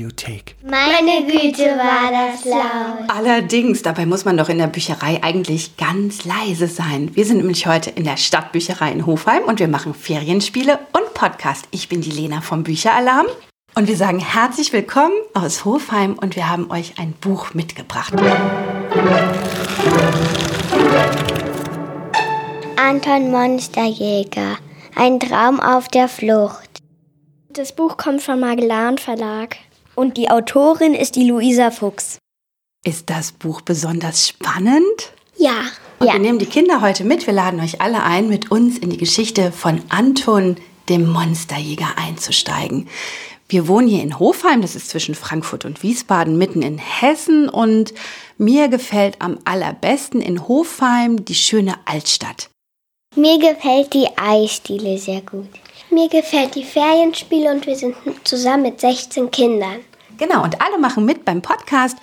Bibliothek. Meine Güte, war das laut. Allerdings, dabei muss man doch in der Bücherei eigentlich ganz leise sein. Wir sind nämlich heute in der Stadtbücherei in Hofheim und wir machen Ferienspiele und Podcast. Ich bin die Lena vom Bücheralarm und wir sagen herzlich willkommen aus Hofheim und wir haben euch ein Buch mitgebracht. Anton Monsterjäger. Ein Traum auf der Flucht. Das Buch kommt vom Magellan Verlag. Und die Autorin ist die Luisa Fuchs. Ist das Buch besonders spannend? Ja. Und Ja. wir nehmen die Kinder heute mit. Wir laden euch alle ein, mit uns in die Geschichte von Anton, dem Monsterjäger, einzusteigen. Wir wohnen hier in Hofheim, das ist zwischen Frankfurt und Wiesbaden, mitten in Hessen. Und mir gefällt am allerbesten in Hofheim die schöne Altstadt. Mir gefällt die Eisdiele sehr gut. Mir gefällt die Ferienspiele und wir sind zusammen mit 16 Kindern. Genau, und alle machen mit beim Podcast.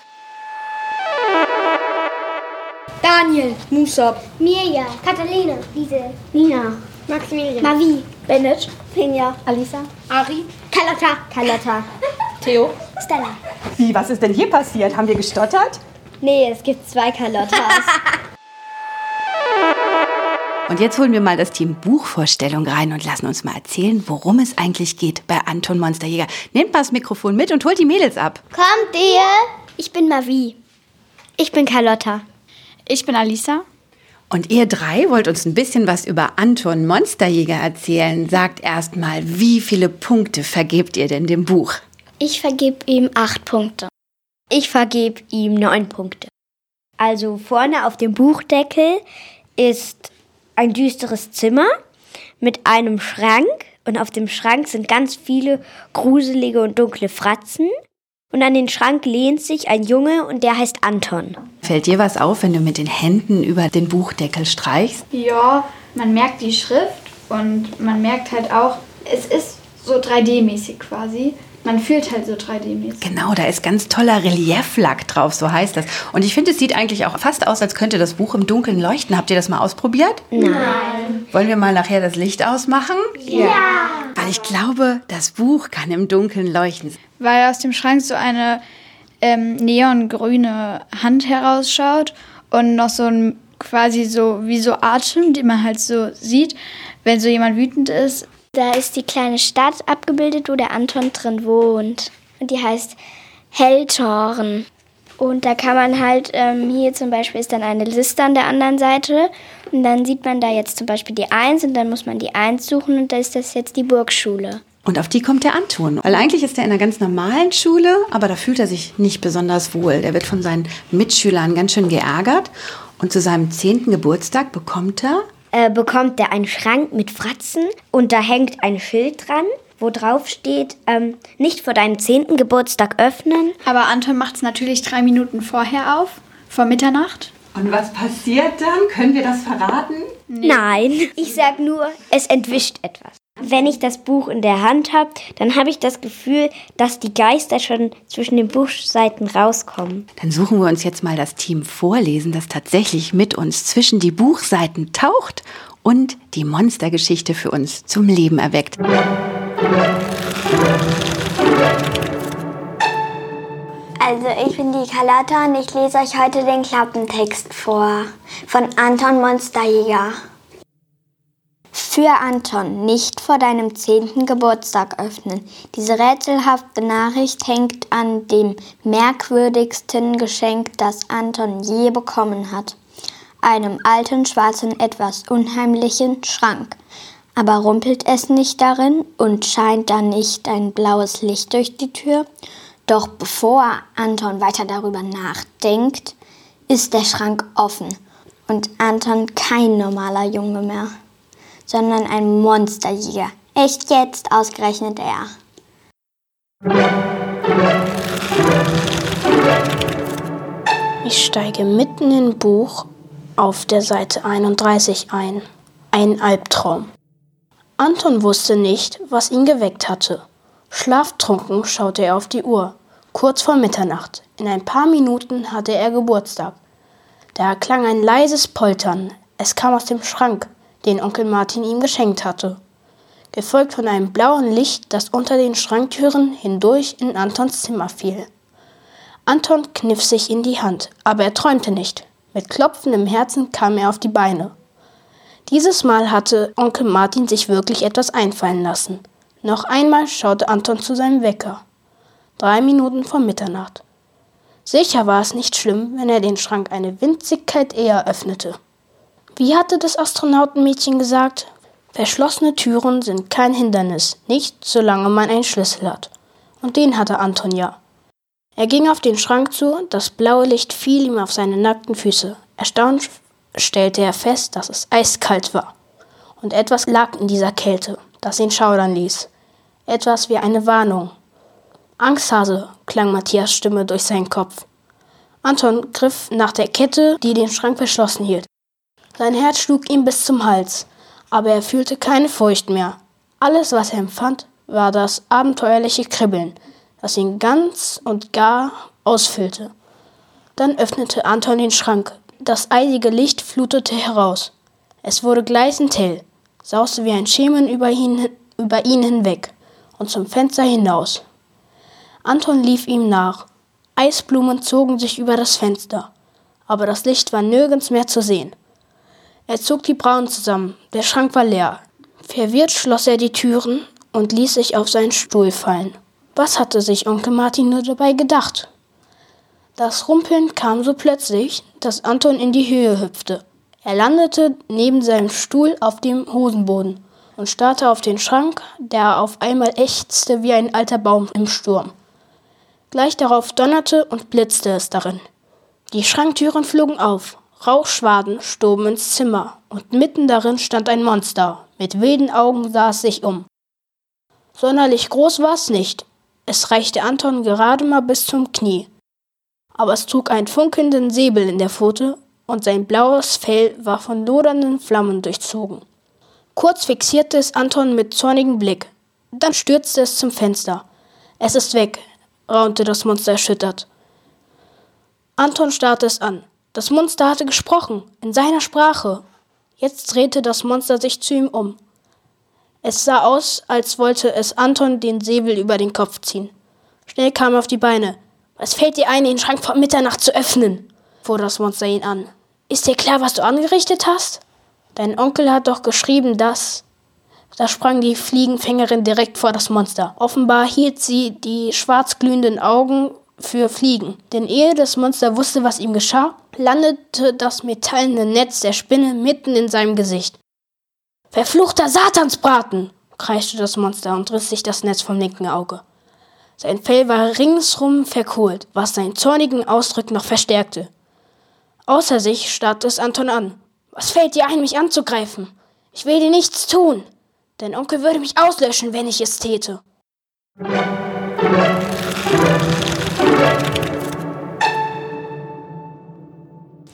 Daniel, Musab, Mirja, Katharina, Liesel, Nina, Maximilian, Mavi, Bennett, Finja, Alisa, Ari, Carlotta, Carlotta, Theo. Stella. Wie, was ist denn hier passiert? Haben wir gestottert? Nee, es gibt zwei Carlottas. Und jetzt holen wir mal das Team Buchvorstellung rein und lassen uns mal erzählen, worum es eigentlich geht bei Anton Monsterjäger. Nehmt mal das Mikrofon mit und holt die Mädels ab. Kommt ihr? Ich bin Mavi. Ich bin Carlotta. Ich bin Alisa. Und ihr drei wollt uns ein bisschen was über Anton Monsterjäger erzählen. Sagt erst mal, wie viele Punkte vergebt ihr denn dem Buch? Ich vergebe ihm acht Punkte. Ich vergebe ihm neun Punkte. Also vorne auf dem Buchdeckel ist ein düsteres Zimmer mit einem Schrank und auf dem Schrank sind ganz viele gruselige und dunkle Fratzen. Und an den Schrank lehnt sich ein Junge und der heißt Anton. Fällt dir was auf, wenn du mit den Händen über den Buchdeckel streichst? Ja, man merkt die Schrift und man merkt halt auch, es ist so 3D-mäßig quasi. Man fühlt halt so 3D-mäßig. Genau, da ist ganz toller Relieflack drauf, so heißt das. Und ich finde, es sieht eigentlich auch fast aus, als könnte das Buch im Dunkeln leuchten. Habt ihr das mal ausprobiert? Nein. Wollen wir mal nachher das Licht ausmachen? Ja. Weil ich glaube, das Buch kann im Dunkeln leuchten. Weil aus dem Schrank so eine ähm, neongrüne Hand herausschaut und noch so ein quasi so wie so Atem, den man halt so sieht, wenn so jemand wütend ist. Da ist die kleine Stadt abgebildet, wo der Anton drin wohnt. Und die heißt Helltorn. Und da kann man halt, ähm, hier zum Beispiel ist dann eine Liste an der anderen Seite. Und dann sieht man da jetzt zum Beispiel die 1 und dann muss man die 1 suchen und da ist das jetzt die Burgschule. Und auf die kommt der Anton. Weil eigentlich ist er in einer ganz normalen Schule, aber da fühlt er sich nicht besonders wohl. Der wird von seinen Mitschülern ganz schön geärgert. Und zu seinem zehnten Geburtstag bekommt er Äh, bekommt er einen Schrank mit Fratzen und da hängt ein Schild dran, wo drauf steht, ähm, nicht vor deinem zehnten Geburtstag öffnen. Aber Anton macht es natürlich drei Minuten vorher auf, vor Mitternacht. Und was passiert dann? Können wir das verraten? Nein, ich sag nur, es entwischt etwas. Wenn ich das Buch in der Hand habe, dann habe ich das Gefühl, dass die Geister schon zwischen den Buchseiten rauskommen. Dann suchen wir uns jetzt mal das Team Vorlesen, das tatsächlich mit uns zwischen die Buchseiten taucht und die Monstergeschichte für uns zum Leben erweckt. Also ich bin die Carlotta und ich lese euch heute den Klappentext vor. Von Anton Monsterjäger. Für Anton, nicht vor deinem zehnten Geburtstag öffnen. Diese rätselhafte Nachricht hängt an dem merkwürdigsten Geschenk, das Anton je bekommen hat. Einem alten, schwarzen, etwas unheimlichen Schrank. Aber rumpelt es nicht darin und scheint da nicht ein blaues Licht durch die Tür? Doch bevor Anton weiter darüber nachdenkt, ist der Schrank offen und Anton kein normaler Junge mehr, sondern ein Monsterjäger. Echt jetzt ausgerechnet er. Ich steige mitten im Buch auf der Seite 31 ein. Ein Albtraum. Anton wusste nicht, was ihn geweckt hatte. Schlaftrunken schaute er auf die Uhr. Kurz vor Mitternacht. In ein paar Minuten hatte er Geburtstag. Da erklang ein leises Poltern. Es kam aus dem Schrank, den Onkel Martin ihm geschenkt hatte. gefolgt von einem blauen Licht, das unter den Schranktüren hindurch in Antons Zimmer fiel. Anton kniff sich in die Hand, aber er träumte nicht. Mit klopfendem Herzen kam er auf die Beine. Dieses Mal hatte Onkel Martin sich wirklich etwas einfallen lassen. Noch einmal schaute Anton zu seinem Wecker. Drei Minuten vor Mitternacht. Sicher war es nicht schlimm, wenn er den Schrank eine Winzigkeit eher öffnete. Wie hatte das Astronautenmädchen gesagt? Verschlossene Türen sind kein Hindernis, nicht solange man einen Schlüssel hat. Und den hatte Anton ja. Er ging auf den Schrank zu, das blaue Licht fiel ihm auf seine nackten Füße. Erstaunt stellte er fest, dass es eiskalt war. Und etwas lag in dieser Kälte, das ihn schaudern ließ. Etwas wie eine Warnung. Angsthase, klang Matthias Stimme durch seinen Kopf. Anton griff nach der Kette, die den Schrank verschlossen hielt. Sein Herz schlug ihm bis zum Hals, aber er fühlte keine Furcht mehr. Alles, was er empfand, war das abenteuerliche Kribbeln, das ihn ganz und gar ausfüllte. Dann öffnete Anton den Schrank. Das eisige Licht flutete heraus. Es wurde gleißend hell, sauste wie ein Schemen über ihn, über ihn hinweg und zum Fenster hinaus. Anton lief ihm nach. Eisblumen zogen sich über das Fenster, aber das Licht war nirgends mehr zu sehen. Er zog die Brauen zusammen, der Schrank war leer. Verwirrt schloss er die Türen und ließ sich auf seinen Stuhl fallen. Was hatte sich Onkel Martin nur dabei gedacht? Das Rumpeln kam so plötzlich, dass Anton in die Höhe hüpfte. Er landete neben seinem Stuhl auf dem Hosenboden und starrte auf den Schrank, der auf einmal ächzte wie ein alter Baum im Sturm. Gleich darauf donnerte und blitzte es darin. Die Schranktüren flogen auf, Rauchschwaden stoben ins Zimmer, und mitten darin stand ein Monster. Mit wilden Augen sah es sich um. Sonderlich groß war es nicht, es reichte Anton gerade mal bis zum Knie. Aber es trug einen funkelnden Säbel in der Pfote und sein blaues Fell war von lodernden Flammen durchzogen. Kurz fixierte es Anton mit zornigem Blick. Dann stürzte es zum Fenster. Es ist weg, raunte das Monster erschüttert. Anton starrte es an. Das Monster hatte gesprochen, in seiner Sprache. Jetzt drehte das Monster sich zu ihm um. Es sah aus, als wollte es Anton den Säbel über den Kopf ziehen. Schnell kam er auf die Beine. Was fällt dir ein, den Schrank vor Mitternacht zu öffnen? fuhr das Monster ihn an. Ist dir klar, was du angerichtet hast? Dein Onkel hat doch geschrieben, dass. Da sprang die Fliegenfängerin direkt vor das Monster. Offenbar hielt sie die schwarzglühenden Augen für Fliegen. Denn ehe das Monster wusste, was ihm geschah, landete das metallene Netz der Spinne mitten in seinem Gesicht. Verfluchter Satansbraten! kreischte das Monster und riss sich das Netz vom linken Auge. Sein Fell war ringsrum verkohlt, was seinen zornigen Ausdruck noch verstärkte. Außer sich starrte es Anton an. Was fällt dir ein, mich anzugreifen? Ich will dir nichts tun. Dein Onkel würde mich auslöschen, wenn ich es täte.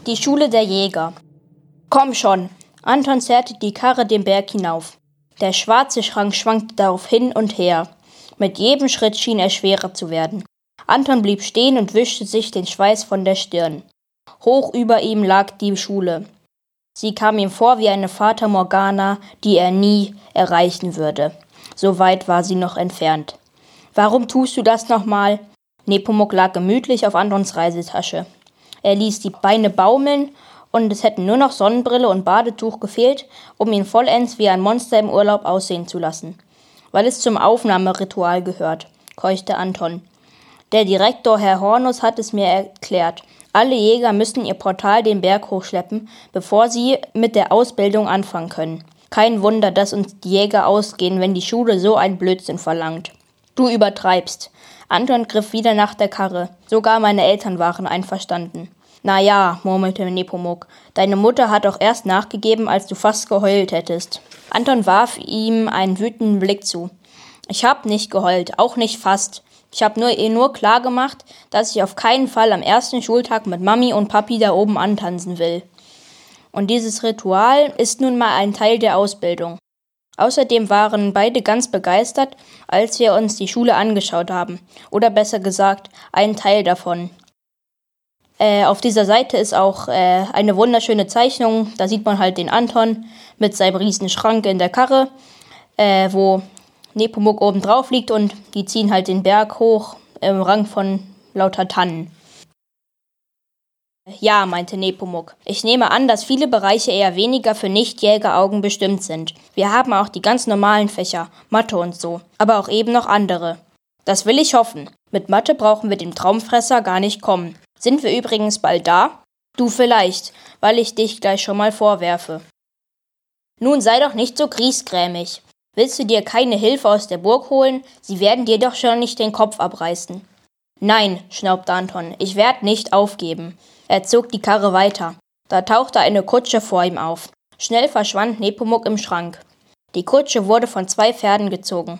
Die Schule der Jäger. Komm schon, Anton zerrte die Karre den Berg hinauf. Der schwarze Schrank schwankte darauf hin und her. Mit jedem Schritt schien er schwerer zu werden. Anton blieb stehen und wischte sich den Schweiß von der Stirn. Hoch über ihm lag die Schule. Sie kam ihm vor wie eine Fata Morgana, die er nie erreichen würde. So weit war sie noch entfernt. Warum tust du das nochmal? Nepomuk lag gemütlich auf Antons Reisetasche. Er ließ die Beine baumeln und es hätten nur noch Sonnenbrille und Badetuch gefehlt, um ihn vollends wie ein Monster im Urlaub aussehen zu lassen. Weil es zum Aufnahmeritual gehört, keuchte Anton. Der Direktor Herr Hornus hat es mir erklärt. Alle Jäger müssen ihr Portal den Berg hochschleppen, bevor sie mit der Ausbildung anfangen können. Kein Wunder, dass uns die Jäger ausgehen, wenn die Schule so einen Blödsinn verlangt. Du übertreibst. Anton griff wieder nach der Karre. Sogar meine Eltern waren einverstanden. Na ja, murmelte Nepomuk, deine Mutter hat doch erst nachgegeben, als du fast geheult hättest. Anton warf ihm einen wütenden Blick zu. Ich hab nicht geheult, auch nicht fast. Ich hab nur ihr nur klar gemacht, dass ich auf keinen Fall am ersten Schultag mit Mami und Papi da oben antanzen will. Und dieses Ritual ist nun mal ein Teil der Ausbildung. Außerdem waren beide ganz begeistert, als wir uns die Schule angeschaut haben. Oder besser gesagt, ein Teil davon. Äh, auf dieser Seite ist auch äh, eine wunderschöne Zeichnung. Da sieht man halt den Anton mit seinem riesen Schrank in der Karre. äh, wo Nepomuk oben drauf liegt und die ziehen halt den Berg hoch im Rang von lauter Tannen. Ja, meinte Nepomuk. Ich nehme an, dass viele Bereiche eher weniger für Nichtjägeraugen bestimmt sind. Wir haben auch die ganz normalen Fächer, Mathe und so, aber auch eben noch andere. Das will ich hoffen. Mit Mathe brauchen wir dem Traumfresser gar nicht kommen. Sind wir übrigens bald da? Du vielleicht, weil ich dich gleich schon mal vorwerfe. Nun sei doch nicht so griesgrämig. Willst du dir keine Hilfe aus der Burg holen? Sie werden dir doch schon nicht den Kopf abreißen. Nein, schnaubte Anton, ich werd nicht aufgeben. Er zog die Karre weiter. Da tauchte eine Kutsche vor ihm auf. Schnell verschwand Nepomuk im Schrank. Die Kutsche wurde von zwei Pferden gezogen.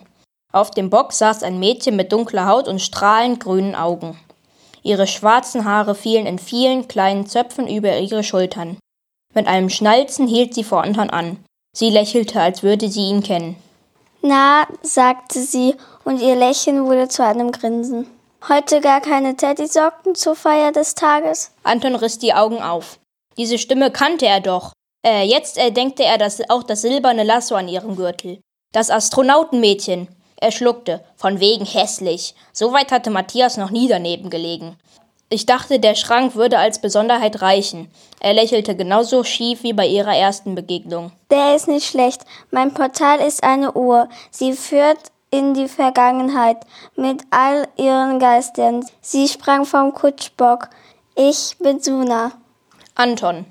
Auf dem Bock saß ein Mädchen mit dunkler Haut und strahlend grünen Augen. Ihre schwarzen Haare fielen in vielen kleinen Zöpfen über ihre Schultern. Mit einem Schnalzen hielt sie vor Anton an. Sie lächelte, als würde sie ihn kennen. Na, sagte sie, und ihr Lächeln wurde zu einem Grinsen. Heute gar keine Teddysocken zur Feier des Tages? Anton riss die Augen auf. Diese Stimme kannte er doch. Äh, jetzt erdenkte er das, auch das silberne Lasso an ihrem Gürtel. Das Astronautenmädchen. Er schluckte. Von wegen hässlich. So weit hatte Matthias noch nie daneben gelegen. Ich dachte, der Schrank würde als Besonderheit reichen. Er lächelte genauso schief wie bei ihrer ersten Begegnung. Der ist nicht schlecht. Mein Portal ist eine Uhr. Sie führt in die Vergangenheit mit all ihren Geistern. Sie sprang vom Kutschbock. Ich bin Suna. Anton.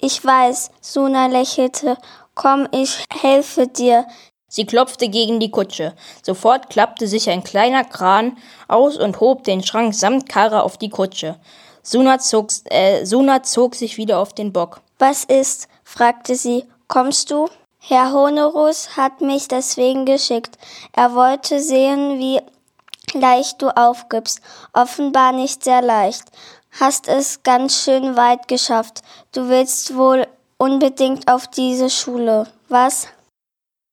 Ich weiß, Suna lächelte. Komm, ich helfe dir. Sie klopfte gegen die Kutsche. Sofort klappte sich ein kleiner Kran aus und hob den Schrank samt Karre auf die Kutsche. Suna zog, äh, Suna zog sich wieder auf den Bock. Was ist? fragte sie. Kommst du? Herr Honorus hat mich deswegen geschickt. Er wollte sehen, wie leicht du aufgibst. Offenbar nicht sehr leicht. Hast es ganz schön weit geschafft. Du willst wohl unbedingt auf diese Schule. Was?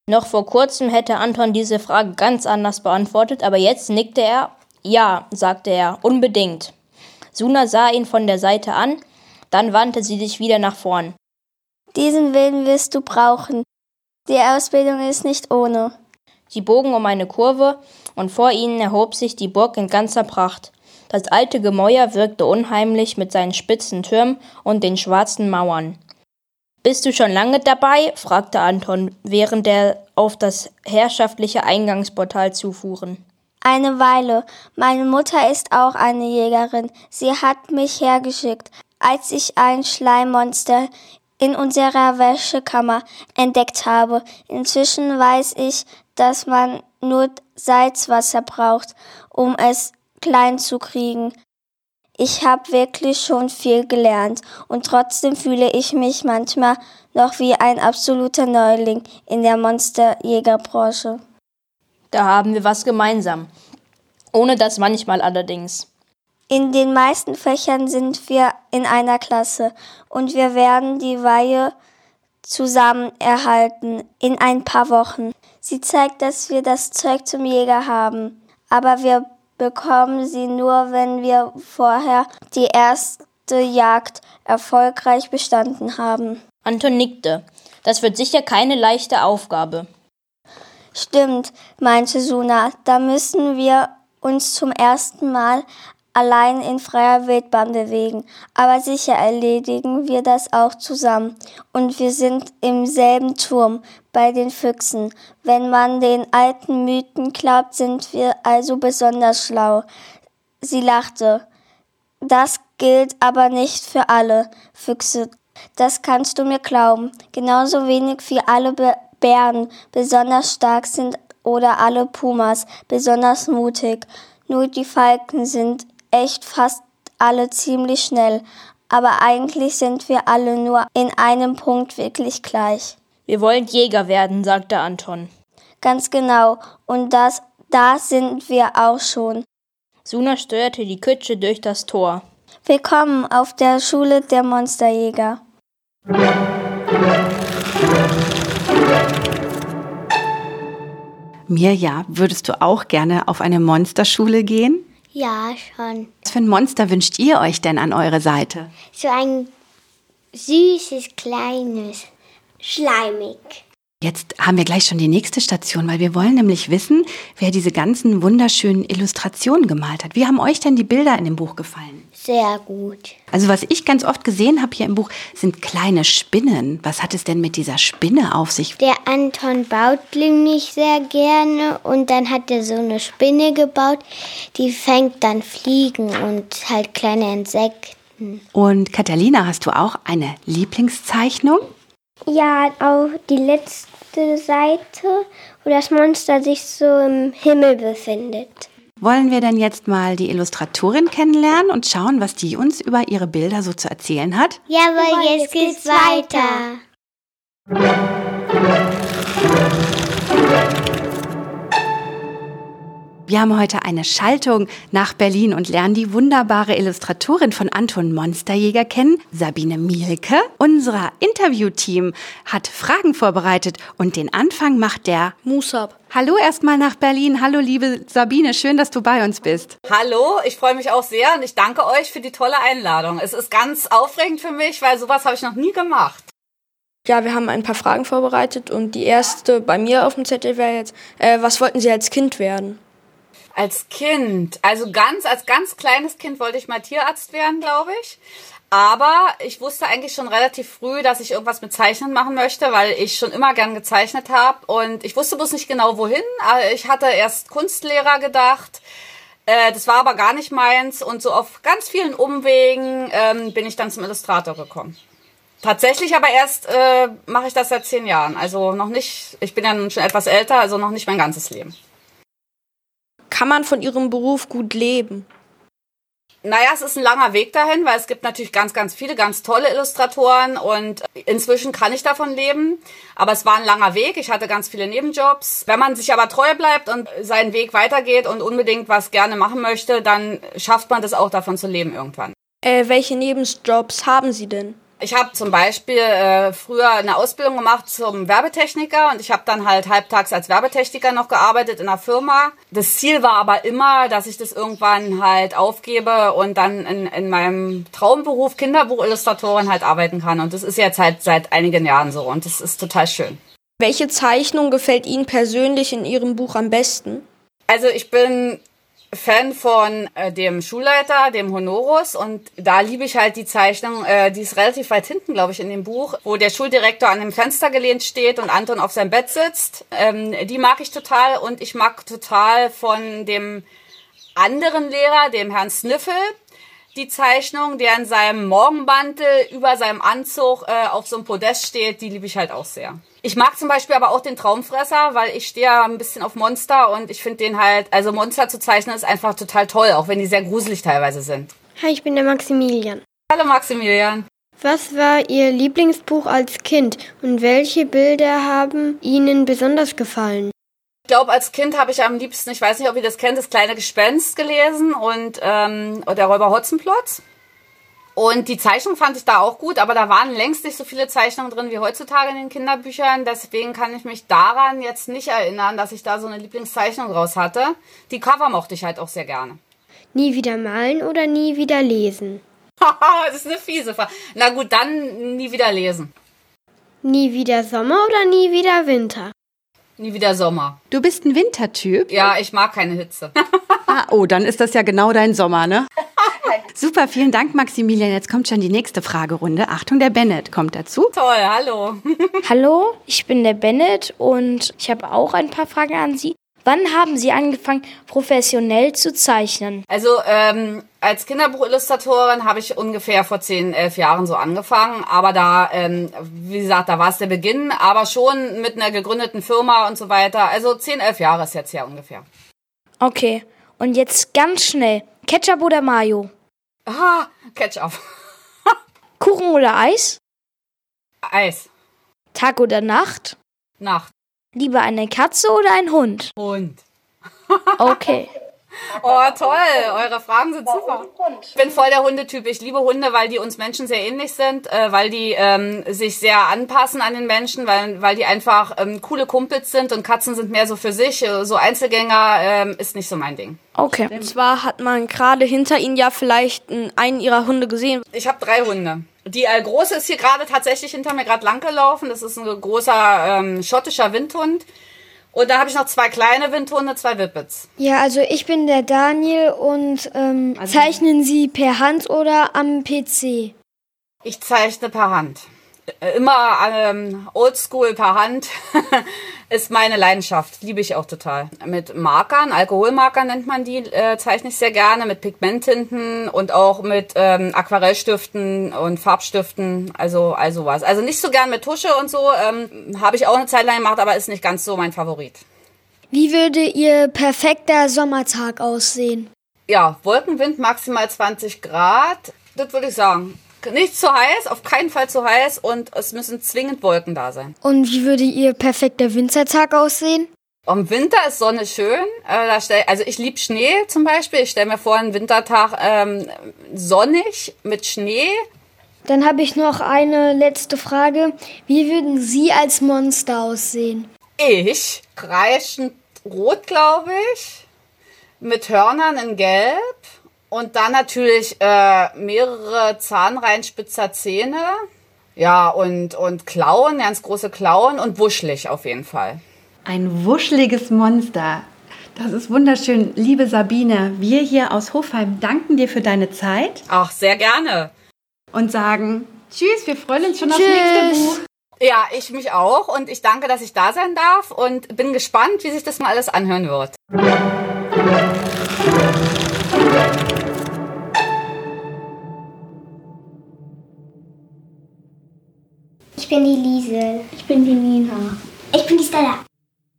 Noch vor kurzem hätte Anton diese Frage ganz anders beantwortet, aber jetzt nickte er. Ja, sagte er, unbedingt. Suna sah ihn von der Seite an, dann wandte sie sich wieder nach vorn. Diesen Willen wirst du brauchen. Die Ausbildung ist nicht ohne. Sie bogen um eine Kurve, und vor ihnen erhob sich die Burg in ganzer Pracht. Das alte Gemäuer wirkte unheimlich mit seinen spitzen Türmen und den schwarzen Mauern. Bist du schon lange dabei? fragte Anton, während er auf das herrschaftliche Eingangsportal zufuhren. Eine Weile. Meine Mutter ist auch eine Jägerin. Sie hat mich hergeschickt, als ich ein Schleimmonster in unserer Wäschekammer entdeckt habe. Inzwischen weiß ich, dass man nur Salzwasser braucht, um es klein zu kriegen. Ich habe wirklich schon viel gelernt und trotzdem fühle ich mich manchmal noch wie ein absoluter Neuling in der Monsterjägerbranche. Da haben wir was gemeinsam. Ohne das manchmal allerdings. In den meisten Fächern sind wir in einer Klasse und wir werden die Weihe zusammen erhalten in ein paar Wochen. Sie zeigt, dass wir das Zeug zum Jäger haben, aber wir bekommen sie nur, wenn wir vorher die erste Jagd erfolgreich bestanden haben. Anton nickte. Das wird sicher keine leichte Aufgabe. Stimmt, meinte Suna, da müssen wir uns zum ersten Mal allein in freier Wildbahn bewegen, aber sicher erledigen wir das auch zusammen. Und wir sind im selben Turm bei den Füchsen. Wenn man den alten Mythen glaubt, sind wir also besonders schlau. Sie lachte. Das gilt aber nicht für alle Füchse. Das kannst du mir glauben. Genauso wenig wie alle Bären besonders stark sind oder alle Pumas besonders mutig. Nur die Falken sind echt fast alle ziemlich schnell, aber eigentlich sind wir alle nur in einem Punkt wirklich gleich. Wir wollen Jäger werden, sagte Anton. Ganz genau, und das, da sind wir auch schon. Suna steuerte die Kutsche durch das Tor. Willkommen auf der Schule der Monsterjäger. Mirja, würdest du auch gerne auf eine Monsterschule gehen? Ja, schon. Was für ein Monster wünscht ihr euch denn an eure Seite? So ein süßes, kleines, schleimig. Jetzt haben wir gleich schon die nächste Station, weil wir wollen nämlich wissen, wer diese ganzen wunderschönen Illustrationen gemalt hat. Wie haben euch denn die Bilder in dem Buch gefallen? Sehr gut. Also was ich ganz oft gesehen habe hier im Buch, sind kleine Spinnen. Was hat es denn mit dieser Spinne auf sich? Der Anton baut nämlich sehr gerne und dann hat er so eine Spinne gebaut, die fängt dann Fliegen und halt kleine Insekten. Und Catalina, hast du auch eine Lieblingszeichnung? Ja, auch die letzte Seite, wo das Monster sich so im Himmel befindet. Wollen wir denn jetzt mal die Illustratorin kennenlernen und schauen, was die uns über ihre Bilder so zu erzählen hat? Ja, aber jetzt geht's weiter. Wir haben heute eine Schaltung nach Berlin und lernen die wunderbare Illustratorin von Anton Monsterjäger kennen, Sabine Mielke. Unser Interviewteam hat Fragen vorbereitet und den Anfang macht der Musab. Hallo erstmal nach Berlin. Hallo liebe Sabine, schön, dass du bei uns bist. Hallo, ich freue mich auch sehr und ich danke euch für die tolle Einladung. Es ist ganz aufregend für mich, weil sowas habe ich noch nie gemacht. Ja, wir haben ein paar Fragen vorbereitet und die erste bei mir auf dem Zettel wäre jetzt, äh, was wollten Sie als Kind werden? Als Kind, also ganz, als ganz kleines Kind wollte ich mal Tierarzt werden, glaube ich. Aber ich wusste eigentlich schon relativ früh, dass ich irgendwas mit Zeichnen machen möchte, weil ich schon immer gern gezeichnet habe. Und ich wusste bloß nicht genau wohin. Ich hatte erst Kunstlehrer gedacht. Äh, das war aber gar nicht meins. Und so auf ganz vielen Umwegen ähm, bin ich dann zum Illustrator gekommen. Tatsächlich aber erst äh, mache ich das seit zehn Jahren. Also noch nicht, ich bin ja nun schon etwas älter, also noch nicht mein ganzes Leben. Kann man von Ihrem Beruf gut leben? Naja, es ist ein langer Weg dahin, weil es gibt natürlich ganz, ganz viele ganz tolle Illustratoren und inzwischen kann ich davon leben. Aber es war ein langer Weg. Ich hatte ganz viele Nebenjobs. Wenn man sich aber treu bleibt und seinen Weg weitergeht und unbedingt was gerne machen möchte, dann schafft man das auch davon zu leben irgendwann. Äh, welche Nebenjobs haben Sie denn? Ich habe zum Beispiel äh, früher eine Ausbildung gemacht zum Werbetechniker und ich habe dann halt halbtags als Werbetechniker noch gearbeitet in einer Firma. Das Ziel war aber immer, dass ich das irgendwann halt aufgebe und dann in, in meinem Traumberuf Kinderbuchillustratorin halt arbeiten kann. Und das ist jetzt halt seit einigen Jahren so und das ist total schön. Welche Zeichnung gefällt Ihnen persönlich in Ihrem Buch am besten? Also ich bin Fan von äh, dem Schulleiter, dem Honorus. Und da liebe ich halt die Zeichnung, äh, die ist relativ weit hinten, glaube ich, in dem Buch, wo der Schuldirektor an dem Fenster gelehnt steht und Anton auf seinem Bett sitzt. Ähm, die mag ich total und ich mag total von dem anderen Lehrer, dem Herrn Sniffel, die Zeichnung, der in seinem Morgenmantel über seinem Anzug äh, auf so einem Podest steht, die liebe ich halt auch sehr. Ich mag zum Beispiel aber auch den Traumfresser, weil ich stehe ja ein bisschen auf Monster und ich finde den halt, also Monster zu zeichnen ist einfach total toll, auch wenn die sehr gruselig teilweise sind. Hi, ich bin der Maximilian. Hallo Maximilian. Was war Ihr Lieblingsbuch als Kind und welche Bilder haben Ihnen besonders gefallen? Ich glaube, als Kind habe ich am liebsten, ich weiß nicht, ob ihr das kennt, das kleine Gespenst gelesen und ähm, der Räuber Hotzenplotz. Und die Zeichnung fand ich da auch gut, aber da waren längst nicht so viele Zeichnungen drin wie heutzutage in den Kinderbüchern. Deswegen kann ich mich daran jetzt nicht erinnern, dass ich da so eine Lieblingszeichnung raus hatte. Die Cover mochte ich halt auch sehr gerne. Nie wieder malen oder nie wieder lesen? das ist eine fiese Frage. Na gut, dann nie wieder lesen. Nie wieder Sommer oder nie wieder Winter? Nie wieder Sommer. Du bist ein Wintertyp? Ja, ich mag keine Hitze. ah, oh, dann ist das ja genau dein Sommer, ne? Super, vielen Dank, Maximilian. Jetzt kommt schon die nächste Fragerunde. Achtung, der Bennett kommt dazu. Toll, hallo. hallo, ich bin der Bennett und ich habe auch ein paar Fragen an Sie. Wann haben Sie angefangen, professionell zu zeichnen? Also ähm, als Kinderbuchillustratorin habe ich ungefähr vor zehn, elf Jahren so angefangen. Aber da, ähm, wie gesagt, da war es der Beginn, aber schon mit einer gegründeten Firma und so weiter. Also zehn, elf Jahre ist jetzt ja ungefähr. Okay, und jetzt ganz schnell. Ketchup oder Mayo? Ah, Ketchup. Kuchen oder Eis? Eis. Tag oder Nacht? Nacht. Lieber eine Katze oder ein Hund? Hund. Okay. Oh, toll. Eure Fragen sind super. Ich bin voll der Hundetyp. Ich liebe Hunde, weil die uns Menschen sehr ähnlich sind, äh, weil die ähm, sich sehr anpassen an den Menschen, weil, weil die einfach ähm, coole Kumpels sind und Katzen sind mehr so für sich. So Einzelgänger ähm, ist nicht so mein Ding. Okay. Und zwar hat man gerade hinter Ihnen ja vielleicht einen Ihrer Hunde gesehen. Ich habe drei Hunde. Die äh, große ist hier gerade tatsächlich hinter mir gerade langgelaufen. Das ist ein großer ähm, schottischer Windhund. Und da habe ich noch zwei kleine Windhunde, zwei Whippets. Ja, also ich bin der Daniel und ähm, Also- zeichnen Sie per Hand oder am PC? Ich zeichne per Hand. Immer ähm, oldschool per Hand ist meine Leidenschaft. Liebe ich auch total. Mit Markern, Alkoholmarkern nennt man die, äh, zeichne ich sehr gerne. Mit Pigmenttinten und auch mit ähm, Aquarellstiften und Farbstiften. Also, also was. Also nicht so gern mit Tusche und so. Ähm, Habe ich auch eine Zeit lang gemacht, aber ist nicht ganz so mein Favorit. Wie würde Ihr perfekter Sommertag aussehen? Ja, Wolkenwind maximal 20 Grad. Das würde ich sagen. Nicht zu heiß, auf keinen Fall zu heiß und es müssen zwingend Wolken da sein. Und wie würde Ihr perfekter Wintertag aussehen? Im Winter ist Sonne schön. Äh, also ich lieb Schnee zum Beispiel. Ich stelle mir vor, einen Wintertag ähm, sonnig mit Schnee. Dann habe ich noch eine letzte Frage. Wie würden Sie als Monster aussehen? Ich, kreischend rot, glaube ich, mit Hörnern in Gelb und dann natürlich äh, mehrere Zahnreinspitzer Zähne. Ja, und, und Klauen, ganz große Klauen und wuschelig auf jeden Fall. Ein wuscheliges Monster. Das ist wunderschön. Liebe Sabine, wir hier aus Hofheim danken dir für deine Zeit Ach, sehr gerne. und sagen Tschüss, wir freuen uns schon aufs Tschüss. nächste Buch. Ja, ich mich auch und ich danke, dass ich da sein darf und bin gespannt, wie sich das mal alles anhören wird. Ich bin die Liesel. Ich bin die Nina. Ich bin die Stella.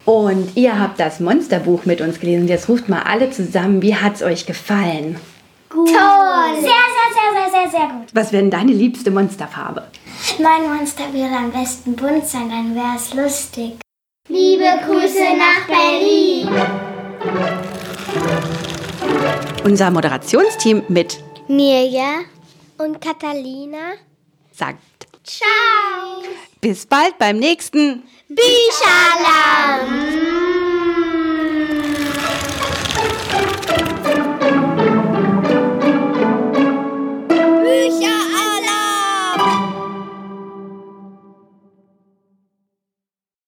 Und ihr habt das Monsterbuch mit uns gelesen. Jetzt ruft mal alle zusammen. Wie hat's euch gefallen? Gut. Toll. Sehr, sehr, sehr, sehr, sehr, sehr gut. Was wäre denn deine liebste Monsterfarbe? Mein Monster wäre am besten bunt sein, dann wäre es lustig. Liebe Grüße nach Berlin. Unser Moderationsteam mit Mirja und Catalina. sagt Ciao. bis bald beim nächsten Bücheralarm.